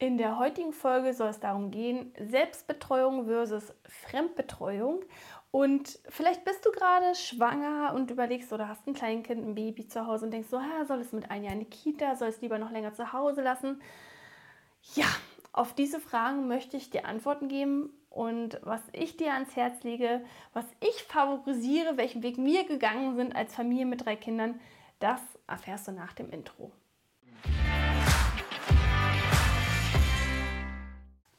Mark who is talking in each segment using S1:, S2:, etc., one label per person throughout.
S1: In der heutigen Folge soll es darum gehen, Selbstbetreuung versus Fremdbetreuung. Und vielleicht bist du gerade schwanger und überlegst oder hast ein Kleinkind, ein Baby zu Hause und denkst so, ha, soll es mit einem Jahr in die Kita, soll es lieber noch länger zu Hause lassen? Ja, auf diese Fragen möchte ich dir Antworten geben und was ich dir ans Herz lege, was ich favorisiere, welchen Weg wir gegangen sind als Familie mit drei Kindern, das erfährst du nach dem Intro.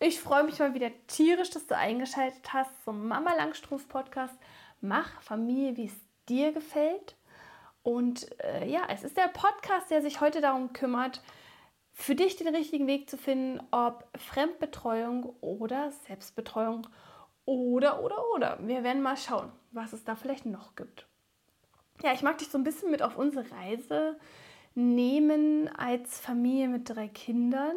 S1: Ich freue mich mal wieder tierisch, dass du eingeschaltet hast zum Mama Langstrumpf Podcast. Mach Familie, wie es dir gefällt. Und äh, ja, es ist der Podcast, der sich heute darum kümmert, für dich den richtigen Weg zu finden, ob Fremdbetreuung oder Selbstbetreuung oder, oder, oder. Wir werden mal schauen, was es da vielleicht noch gibt. Ja, ich mag dich so ein bisschen mit auf unsere Reise nehmen als Familie mit drei Kindern.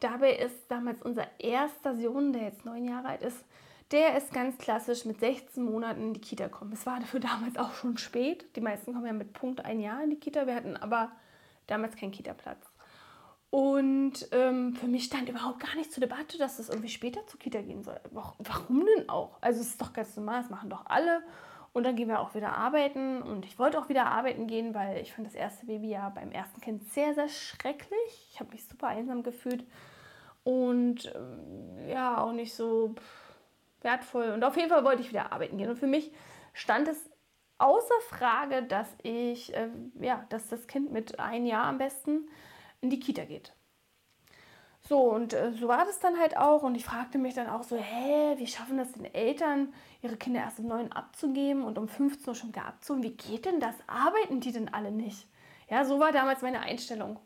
S1: Dabei ist damals unser erster Sohn, der jetzt neun Jahre alt ist, der ist ganz klassisch mit 16 Monaten in die Kita gekommen. Es war dafür damals auch schon spät. Die meisten kommen ja mit Punkt ein Jahr in die Kita. Wir hatten aber damals keinen Kita-Platz. Und ähm, für mich stand überhaupt gar nicht zur Debatte, dass es irgendwie später zur Kita gehen soll. Warum denn auch? Also es ist doch ganz normal, das machen doch alle. Und dann gehen wir auch wieder arbeiten. Und ich wollte auch wieder arbeiten gehen, weil ich fand das erste Baby ja beim ersten Kind sehr, sehr schrecklich. Ich habe mich super einsam gefühlt. Und ähm, ja, auch nicht so wertvoll. Und auf jeden Fall wollte ich wieder arbeiten gehen. Und für mich stand es außer Frage, dass ich, äh, ja, dass das Kind mit ein Jahr am besten in die Kita geht. So, und äh, so war das dann halt auch. Und ich fragte mich dann auch so, hä, wie schaffen das denn Eltern, ihre Kinder erst um 9 abzugeben und um 15 Uhr schon wieder abzuholen? Wie geht denn das? Arbeiten die denn alle nicht? Ja, so war damals meine Einstellung.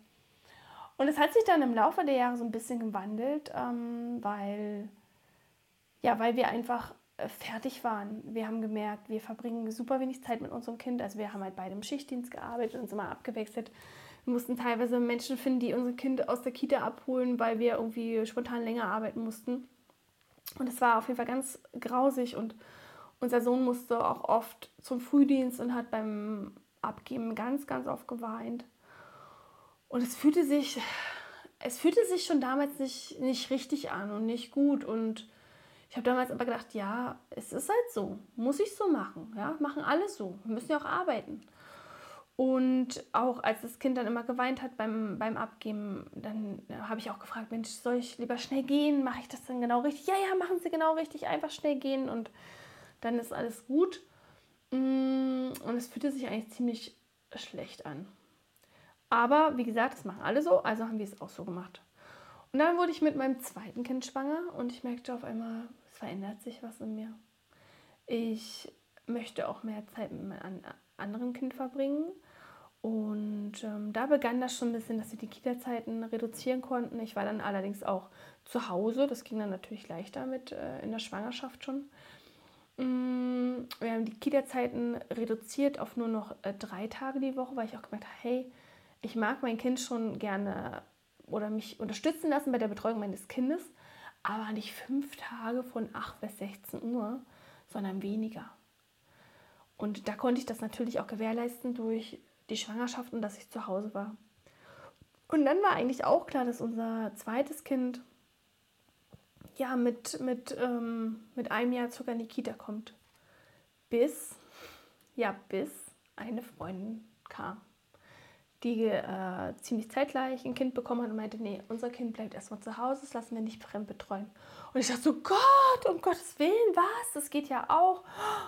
S1: Und es hat sich dann im Laufe der Jahre so ein bisschen gewandelt, ähm, weil, ja, weil wir einfach äh, fertig waren. Wir haben gemerkt, wir verbringen super wenig Zeit mit unserem Kind. Also wir haben halt beide im Schichtdienst gearbeitet und uns immer abgewechselt. Wir mussten teilweise Menschen finden, die unser Kind aus der Kita abholen, weil wir irgendwie spontan länger arbeiten mussten. Und es war auf jeden Fall ganz grausig und unser Sohn musste auch oft zum Frühdienst und hat beim Abgeben ganz, ganz oft geweint. Und es fühlte sich, es fühlte sich schon damals nicht, nicht richtig an und nicht gut. Und ich habe damals aber gedacht, ja, es ist halt so, muss ich so machen. Ja, machen alle so. Wir müssen ja auch arbeiten. Und auch als das Kind dann immer geweint hat beim, beim Abgeben, dann habe ich auch gefragt, Mensch, soll ich lieber schnell gehen? Mache ich das dann genau richtig? Ja, ja, machen Sie genau richtig, einfach schnell gehen und dann ist alles gut. Mm, und es fühlte sich eigentlich ziemlich schlecht an. Aber wie gesagt, das machen alle so, also haben wir es auch so gemacht. Und dann wurde ich mit meinem zweiten Kind schwanger und ich merkte auf einmal, es verändert sich was in mir. Ich möchte auch mehr Zeit mit meinem anderen Kind verbringen. Und ähm, da begann das schon ein bisschen, dass sie die Kita-Zeiten reduzieren konnten. Ich war dann allerdings auch zu Hause. Das ging dann natürlich leichter mit äh, in der Schwangerschaft schon. Mm, wir haben die Kita-Zeiten reduziert auf nur noch äh, drei Tage die Woche, weil ich auch gemerkt habe, hey, ich mag mein Kind schon gerne oder mich unterstützen lassen bei der Betreuung meines Kindes, aber nicht fünf Tage von 8 bis 16 Uhr, sondern weniger. Und da konnte ich das natürlich auch gewährleisten durch die Schwangerschaft und dass ich zu Hause war. Und dann war eigentlich auch klar, dass unser zweites Kind ja mit, mit, ähm, mit einem Jahr circa in die Kita kommt. Bis, ja, bis eine Freundin kam, die äh, ziemlich zeitgleich ein Kind bekommen hat und meinte, nee, unser Kind bleibt erstmal zu Hause, das lassen wir nicht fremd betreuen. Und ich dachte so, Gott, um Gottes Willen, was? Das geht ja auch.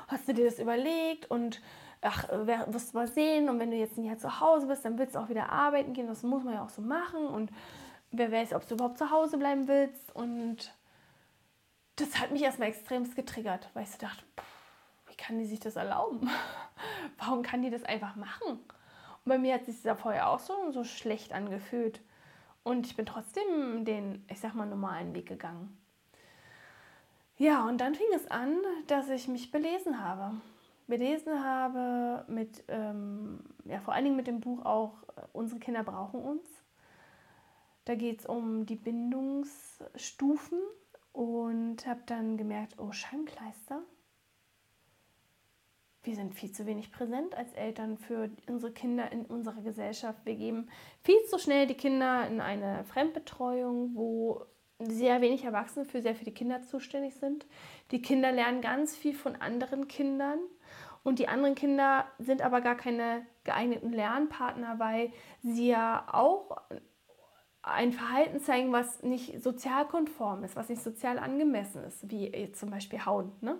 S1: Hast du dir das überlegt? Und ach, wirst du mal sehen. Und wenn du jetzt ein Jahr zu Hause bist, dann willst du auch wieder arbeiten gehen. Das muss man ja auch so machen. Und wer weiß, ob du überhaupt zu Hause bleiben willst. Und das hat mich erstmal extremst getriggert, weil ich so dachte, pff, wie kann die sich das erlauben? Warum kann die das einfach machen? Bei mir hat sich das vorher auch so, so schlecht angefühlt. Und ich bin trotzdem den, ich sag mal, normalen Weg gegangen. Ja, und dann fing es an, dass ich mich belesen habe. Belesen habe mit, ähm, ja, vor allen Dingen mit dem Buch auch äh, Unsere Kinder brauchen uns. Da geht es um die Bindungsstufen und habe dann gemerkt, oh, Scheibenkleister. Wir sind viel zu wenig präsent als Eltern für unsere Kinder in unserer Gesellschaft. Wir geben viel zu schnell die Kinder in eine Fremdbetreuung, wo sehr wenig Erwachsene für sehr viele Kinder zuständig sind. Die Kinder lernen ganz viel von anderen Kindern und die anderen Kinder sind aber gar keine geeigneten Lernpartner, weil sie ja auch ein Verhalten zeigen, was nicht sozialkonform ist, was nicht sozial angemessen ist, wie zum Beispiel Hauen. Ne?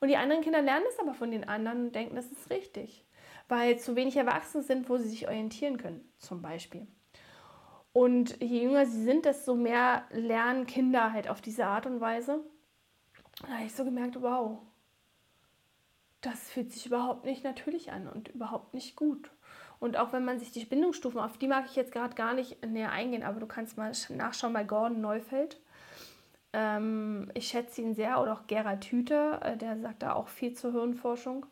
S1: Und die anderen Kinder lernen es aber von den anderen und denken, das ist richtig, weil zu wenig Erwachsene sind, wo sie sich orientieren können, zum Beispiel. Und je jünger sie sind, desto mehr lernen Kinder halt auf diese Art und Weise. Da habe ich so gemerkt, wow, das fühlt sich überhaupt nicht natürlich an und überhaupt nicht gut. Und auch wenn man sich die Bindungsstufen, auf die mag ich jetzt gerade gar nicht näher eingehen, aber du kannst mal nachschauen bei Gordon Neufeld. Ähm, ich schätze ihn sehr, oder auch Gerald Hüther, äh, der sagt da auch viel zur Hirnforschung.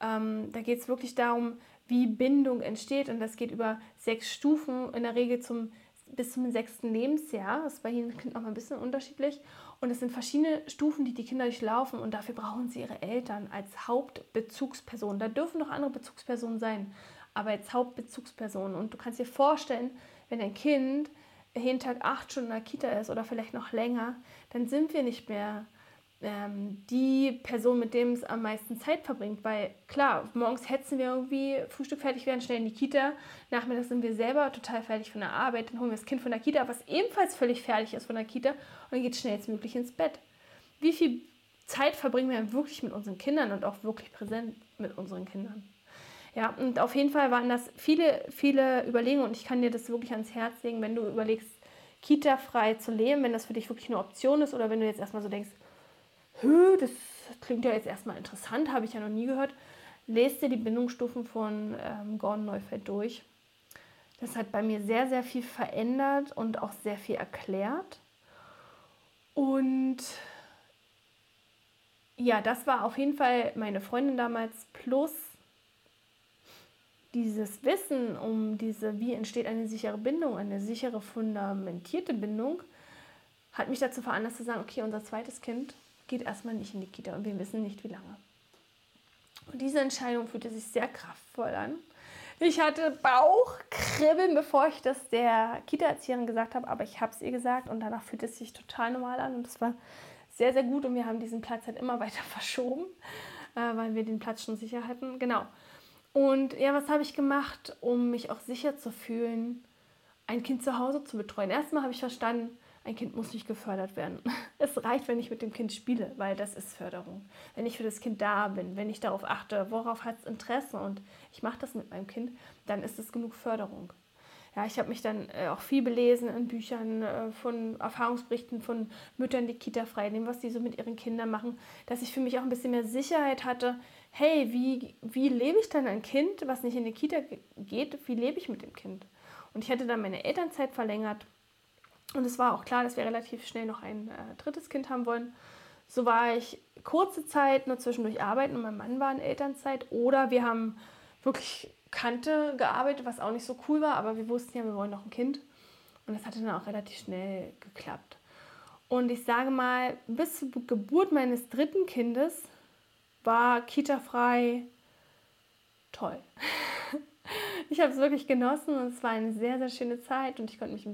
S1: Ähm, da geht es wirklich darum, wie Bindung entsteht und das geht über sechs Stufen, in der Regel zum, bis zum sechsten Lebensjahr. Das ist bei jedem Kind auch mal ein bisschen unterschiedlich. Und es sind verschiedene Stufen, die die Kinder durchlaufen und dafür brauchen sie ihre Eltern als Hauptbezugsperson. Da dürfen noch andere Bezugspersonen sein, aber als Hauptbezugsperson. Und du kannst dir vorstellen, wenn ein Kind jeden Tag acht Stunden in der Kita ist oder vielleicht noch länger, dann sind wir nicht mehr ähm, die Person, mit dem es am meisten Zeit verbringt. Weil klar, morgens hetzen wir irgendwie, Frühstück fertig werden, schnell in die Kita. Nachmittags sind wir selber total fertig von der Arbeit. Dann holen wir das Kind von der Kita, was ebenfalls völlig fertig ist von der Kita. Und geht schnellstmöglich ins Bett. Wie viel Zeit verbringen wir wirklich mit unseren Kindern und auch wirklich präsent mit unseren Kindern? Ja, und auf jeden Fall waren das viele, viele Überlegungen und ich kann dir das wirklich ans Herz legen, wenn du überlegst, Kita-frei zu leben, wenn das für dich wirklich eine Option ist oder wenn du jetzt erstmal so denkst, Hö, das klingt ja jetzt erstmal interessant, habe ich ja noch nie gehört. Lest dir die Bindungsstufen von ähm, Gordon Neufeld durch. Das hat bei mir sehr, sehr viel verändert und auch sehr viel erklärt. Und ja, das war auf jeden Fall meine Freundin damals plus dieses Wissen um diese, wie entsteht eine sichere Bindung, eine sichere, fundamentierte Bindung, hat mich dazu veranlasst zu sagen, okay, unser zweites Kind geht erstmal nicht in die Kita und wir wissen nicht, wie lange. Und diese Entscheidung fühlte sich sehr kraftvoll an. Ich hatte Bauchkribbeln, bevor ich das der Kita-Erzieherin gesagt habe, aber ich habe es ihr gesagt und danach fühlte es sich total normal an und es war sehr, sehr gut und wir haben diesen Platz halt immer weiter verschoben, äh, weil wir den Platz schon sicher hatten. Genau. Und ja, was habe ich gemacht, um mich auch sicher zu fühlen, ein Kind zu Hause zu betreuen? Erstmal habe ich verstanden, ein Kind muss nicht gefördert werden. Es reicht, wenn ich mit dem Kind spiele, weil das ist Förderung. Wenn ich für das Kind da bin, wenn ich darauf achte, worauf hat es Interesse und ich mache das mit meinem Kind, dann ist es genug Förderung. Ja, ich habe mich dann äh, auch viel belesen in Büchern äh, von Erfahrungsberichten von Müttern, die Kita frei nehmen, was die so mit ihren Kindern machen, dass ich für mich auch ein bisschen mehr Sicherheit hatte. Hey, wie, wie lebe ich dann ein Kind, was nicht in die Kita geht? Wie lebe ich mit dem Kind? Und ich hatte dann meine Elternzeit verlängert und es war auch klar, dass wir relativ schnell noch ein äh, drittes Kind haben wollen. So war ich kurze Zeit nur zwischendurch arbeiten und mein Mann war in Elternzeit. Oder wir haben wirklich Kante gearbeitet, was auch nicht so cool war, aber wir wussten ja, wir wollen noch ein Kind. Und das hatte dann auch relativ schnell geklappt. Und ich sage mal, bis zur Geburt meines dritten Kindes war Kita-frei toll. ich habe es wirklich genossen und es war eine sehr, sehr schöne Zeit und ich konnte mich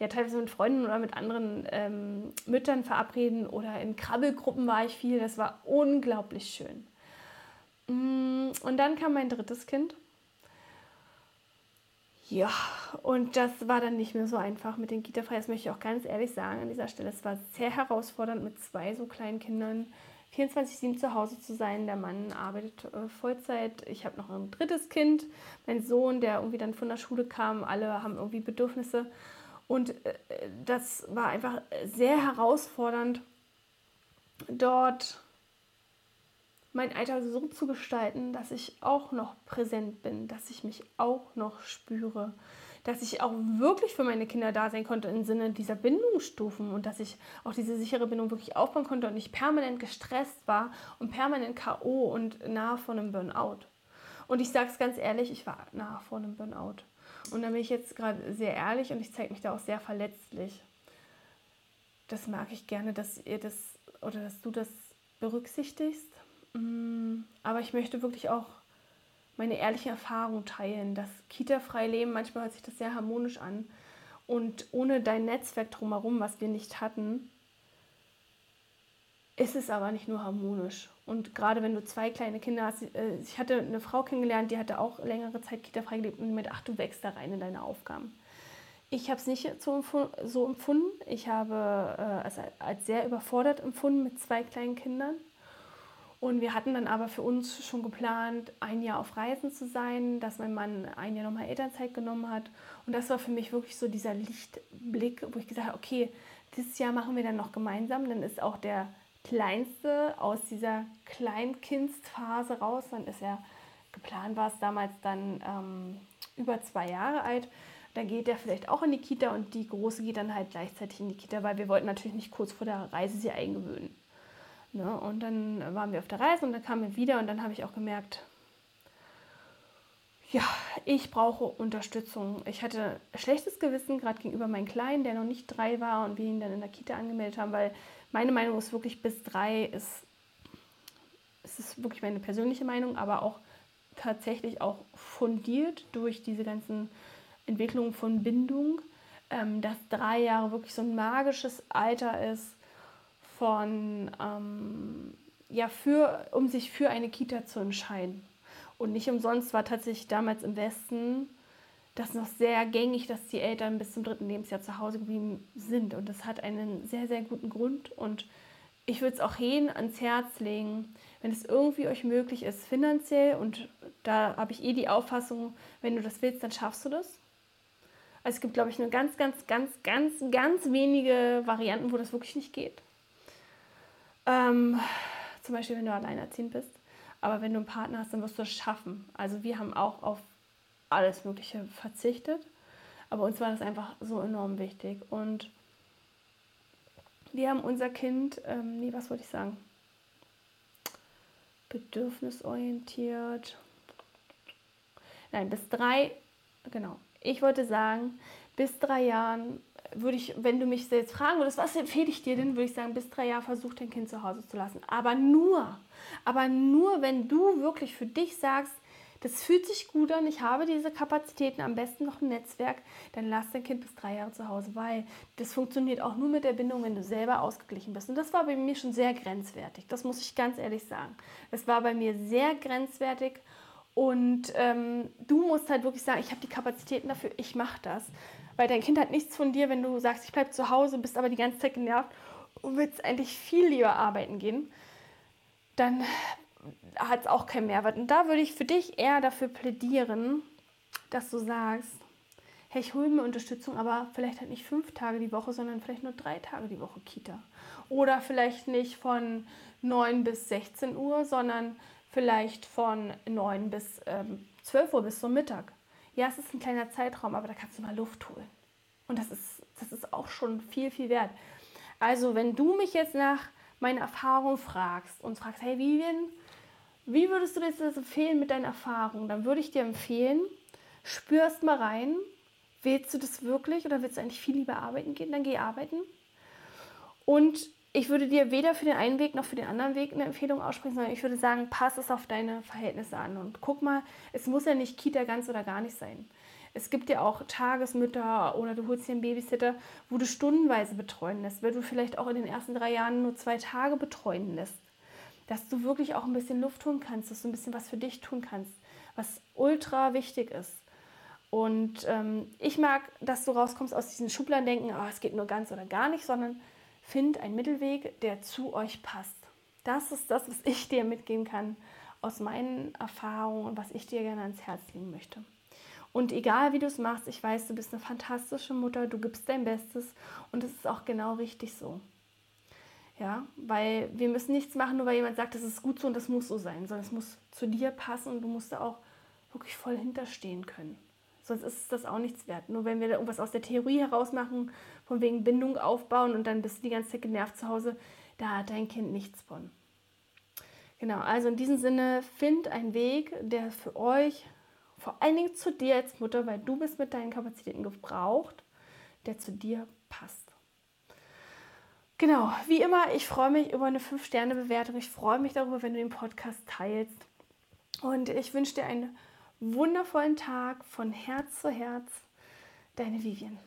S1: ja teilweise mit Freunden oder mit anderen ähm, Müttern verabreden oder in Krabbelgruppen war ich viel. Das war unglaublich schön. Mm, und dann kam mein drittes Kind. Ja, und das war dann nicht mehr so einfach mit den Kita-Frei. Das möchte ich auch ganz ehrlich sagen an dieser Stelle. Es war sehr herausfordernd, mit zwei so kleinen Kindern 24-7 zu Hause zu sein. Der Mann arbeitet äh, Vollzeit. Ich habe noch ein drittes Kind, mein Sohn, der irgendwie dann von der Schule kam. Alle haben irgendwie Bedürfnisse. Und äh, das war einfach sehr herausfordernd, dort mein Alter so zu gestalten, dass ich auch noch präsent bin, dass ich mich auch noch spüre, dass ich auch wirklich für meine Kinder da sein konnte im Sinne dieser Bindungsstufen und dass ich auch diese sichere Bindung wirklich aufbauen konnte und nicht permanent gestresst war und permanent KO und nahe vor einem Burnout. Und ich sage es ganz ehrlich, ich war nahe vor einem Burnout. Und da bin ich jetzt gerade sehr ehrlich und ich zeige mich da auch sehr verletzlich. Das mag ich gerne, dass ihr das oder dass du das berücksichtigst Mm, aber ich möchte wirklich auch meine ehrliche Erfahrung teilen. Das Kita-frei Leben, manchmal hört sich das sehr harmonisch an. Und ohne dein Netzwerk drumherum, was wir nicht hatten, ist es aber nicht nur harmonisch. Und gerade wenn du zwei kleine Kinder hast, äh, ich hatte eine Frau kennengelernt, die hatte auch längere Zeit Kita-frei gelebt und mit, ach, du wächst da rein in deine Aufgaben. Ich habe es nicht so empfunden. Ich habe es als sehr überfordert empfunden mit zwei kleinen Kindern. Und wir hatten dann aber für uns schon geplant, ein Jahr auf Reisen zu sein, dass mein Mann ein Jahr nochmal Elternzeit genommen hat. Und das war für mich wirklich so dieser Lichtblick, wo ich gesagt habe, okay, dieses Jahr machen wir dann noch gemeinsam. Dann ist auch der Kleinste aus dieser Kleinkindsphase raus. Dann ist er, geplant war es damals dann ähm, über zwei Jahre alt. Dann geht er vielleicht auch in die Kita und die Große geht dann halt gleichzeitig in die Kita, weil wir wollten natürlich nicht kurz vor der Reise sie eingewöhnen. Ne? Und dann waren wir auf der Reise und dann kamen wir wieder und dann habe ich auch gemerkt, ja, ich brauche Unterstützung. Ich hatte schlechtes Gewissen, gerade gegenüber meinem Kleinen, der noch nicht drei war und wir ihn dann in der Kita angemeldet haben, weil meine Meinung ist wirklich, bis drei ist, es ist wirklich meine persönliche Meinung, aber auch tatsächlich auch fundiert durch diese ganzen Entwicklungen von Bindung, ähm, dass drei Jahre wirklich so ein magisches Alter ist, von, ähm, ja, für, um sich für eine Kita zu entscheiden. Und nicht umsonst war tatsächlich damals im Westen das noch sehr gängig, dass die Eltern bis zum dritten Lebensjahr zu Hause geblieben sind. Und das hat einen sehr, sehr guten Grund. Und ich würde es auch jeden ans Herz legen, wenn es irgendwie euch möglich ist, finanziell. Und da habe ich eh die Auffassung, wenn du das willst, dann schaffst du das. Also es gibt, glaube ich, nur ganz, ganz, ganz, ganz, ganz wenige Varianten, wo das wirklich nicht geht. Ähm, zum Beispiel, wenn du alleinerziehend bist. Aber wenn du einen Partner hast, dann wirst du es schaffen. Also wir haben auch auf alles Mögliche verzichtet. Aber uns war das einfach so enorm wichtig. Und wir haben unser Kind, ähm, nee, was wollte ich sagen? Bedürfnisorientiert. Nein, bis drei, genau. Ich wollte sagen, bis drei Jahren würde ich, wenn du mich jetzt fragen würdest, was empfehle ich dir denn, würde ich sagen, bis drei Jahre versuch dein Kind zu Hause zu lassen. Aber nur, aber nur, wenn du wirklich für dich sagst, das fühlt sich gut an, ich habe diese Kapazitäten, am besten noch ein Netzwerk, dann lass dein Kind bis drei Jahre zu Hause, weil das funktioniert auch nur mit der Bindung, wenn du selber ausgeglichen bist. Und das war bei mir schon sehr grenzwertig, das muss ich ganz ehrlich sagen. Das war bei mir sehr grenzwertig und ähm, du musst halt wirklich sagen, ich habe die Kapazitäten dafür, ich mache das. Weil dein Kind hat nichts von dir, wenn du sagst, ich bleibe zu Hause, bist aber die ganze Zeit genervt und willst eigentlich viel lieber arbeiten gehen. Dann hat es auch keinen Mehrwert. Und da würde ich für dich eher dafür plädieren, dass du sagst, hey, ich hole mir Unterstützung, aber vielleicht halt nicht fünf Tage die Woche, sondern vielleicht nur drei Tage die Woche Kita. Oder vielleicht nicht von 9 bis 16 Uhr, sondern vielleicht von 9 bis ähm, 12 Uhr bis zum Mittag. Ja, es ist ein kleiner Zeitraum, aber da kannst du mal Luft holen. Und das ist, das ist auch schon viel, viel wert. Also, wenn du mich jetzt nach meiner Erfahrung fragst und fragst, hey Vivian, wie würdest du das empfehlen mit deinen Erfahrungen? Dann würde ich dir empfehlen, spürst mal rein, willst du das wirklich oder willst du eigentlich viel lieber arbeiten gehen? Dann geh arbeiten. Und ich würde dir weder für den einen Weg noch für den anderen Weg eine Empfehlung aussprechen, sondern ich würde sagen, pass es auf deine Verhältnisse an und guck mal, es muss ja nicht Kita ganz oder gar nicht sein. Es gibt ja auch Tagesmütter oder du holst dir einen Babysitter, wo du stundenweise betreuen lässt, weil du vielleicht auch in den ersten drei Jahren nur zwei Tage betreuen lässt dass du wirklich auch ein bisschen Luft tun kannst, dass du ein bisschen was für dich tun kannst, was ultra wichtig ist. Und ähm, ich mag, dass du rauskommst aus diesen Schubladen denken, oh, es geht nur ganz oder gar nicht, sondern find einen Mittelweg, der zu euch passt. Das ist das, was ich dir mitgeben kann aus meinen Erfahrungen und was ich dir gerne ans Herz legen möchte. Und egal wie du es machst, ich weiß, du bist eine fantastische Mutter, du gibst dein Bestes und es ist auch genau richtig so. Ja, weil wir müssen nichts machen, nur weil jemand sagt, das ist gut so und das muss so sein, sondern es muss zu dir passen und du musst da auch wirklich voll hinterstehen können. Sonst ist das auch nichts wert. Nur wenn wir da irgendwas aus der Theorie heraus machen, von wegen Bindung aufbauen und dann bist du die ganze Zeit genervt zu Hause, da hat dein Kind nichts von. Genau, also in diesem Sinne, find einen Weg, der für euch, vor allen Dingen zu dir als Mutter, weil du bist mit deinen Kapazitäten gebraucht, der zu dir passt. Genau, wie immer, ich freue mich über eine 5-Sterne-Bewertung. Ich freue mich darüber, wenn du den Podcast teilst. Und ich wünsche dir einen wundervollen Tag von Herz zu Herz. Deine Vivian.